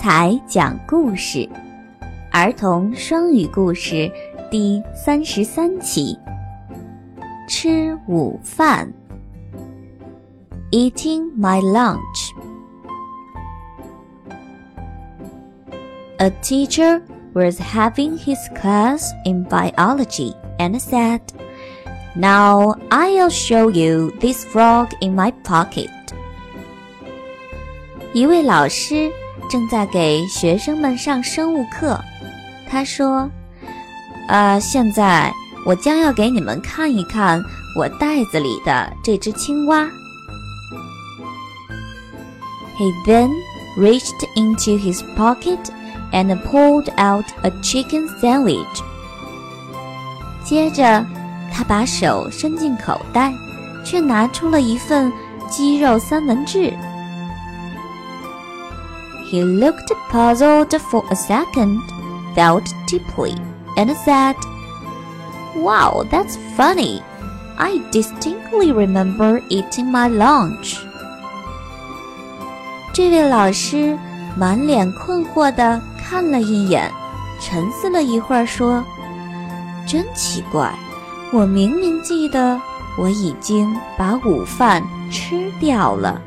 彩讲故事，儿童双语故事第三十三期。吃午饭，Eating my lunch. A teacher was having his class in biology and said, Now I'll show you this frog in my pocket. 一位老师 正在给学生们上生物课，他说：“呃，现在我将要给你们看一看我袋子里的这只青蛙。” He then reached into his pocket and pulled out a chicken sandwich. 接着，他把手伸进口袋，却拿出了一份鸡肉三文治。He looked puzzled for a second, thought deeply, and said, Wow, that's funny. I distinctly remember eating my lunch. 这位老师满脸困惑地看了一眼，沉思了一会儿，说：“真奇怪，我明明记得我已经把午饭吃掉了。”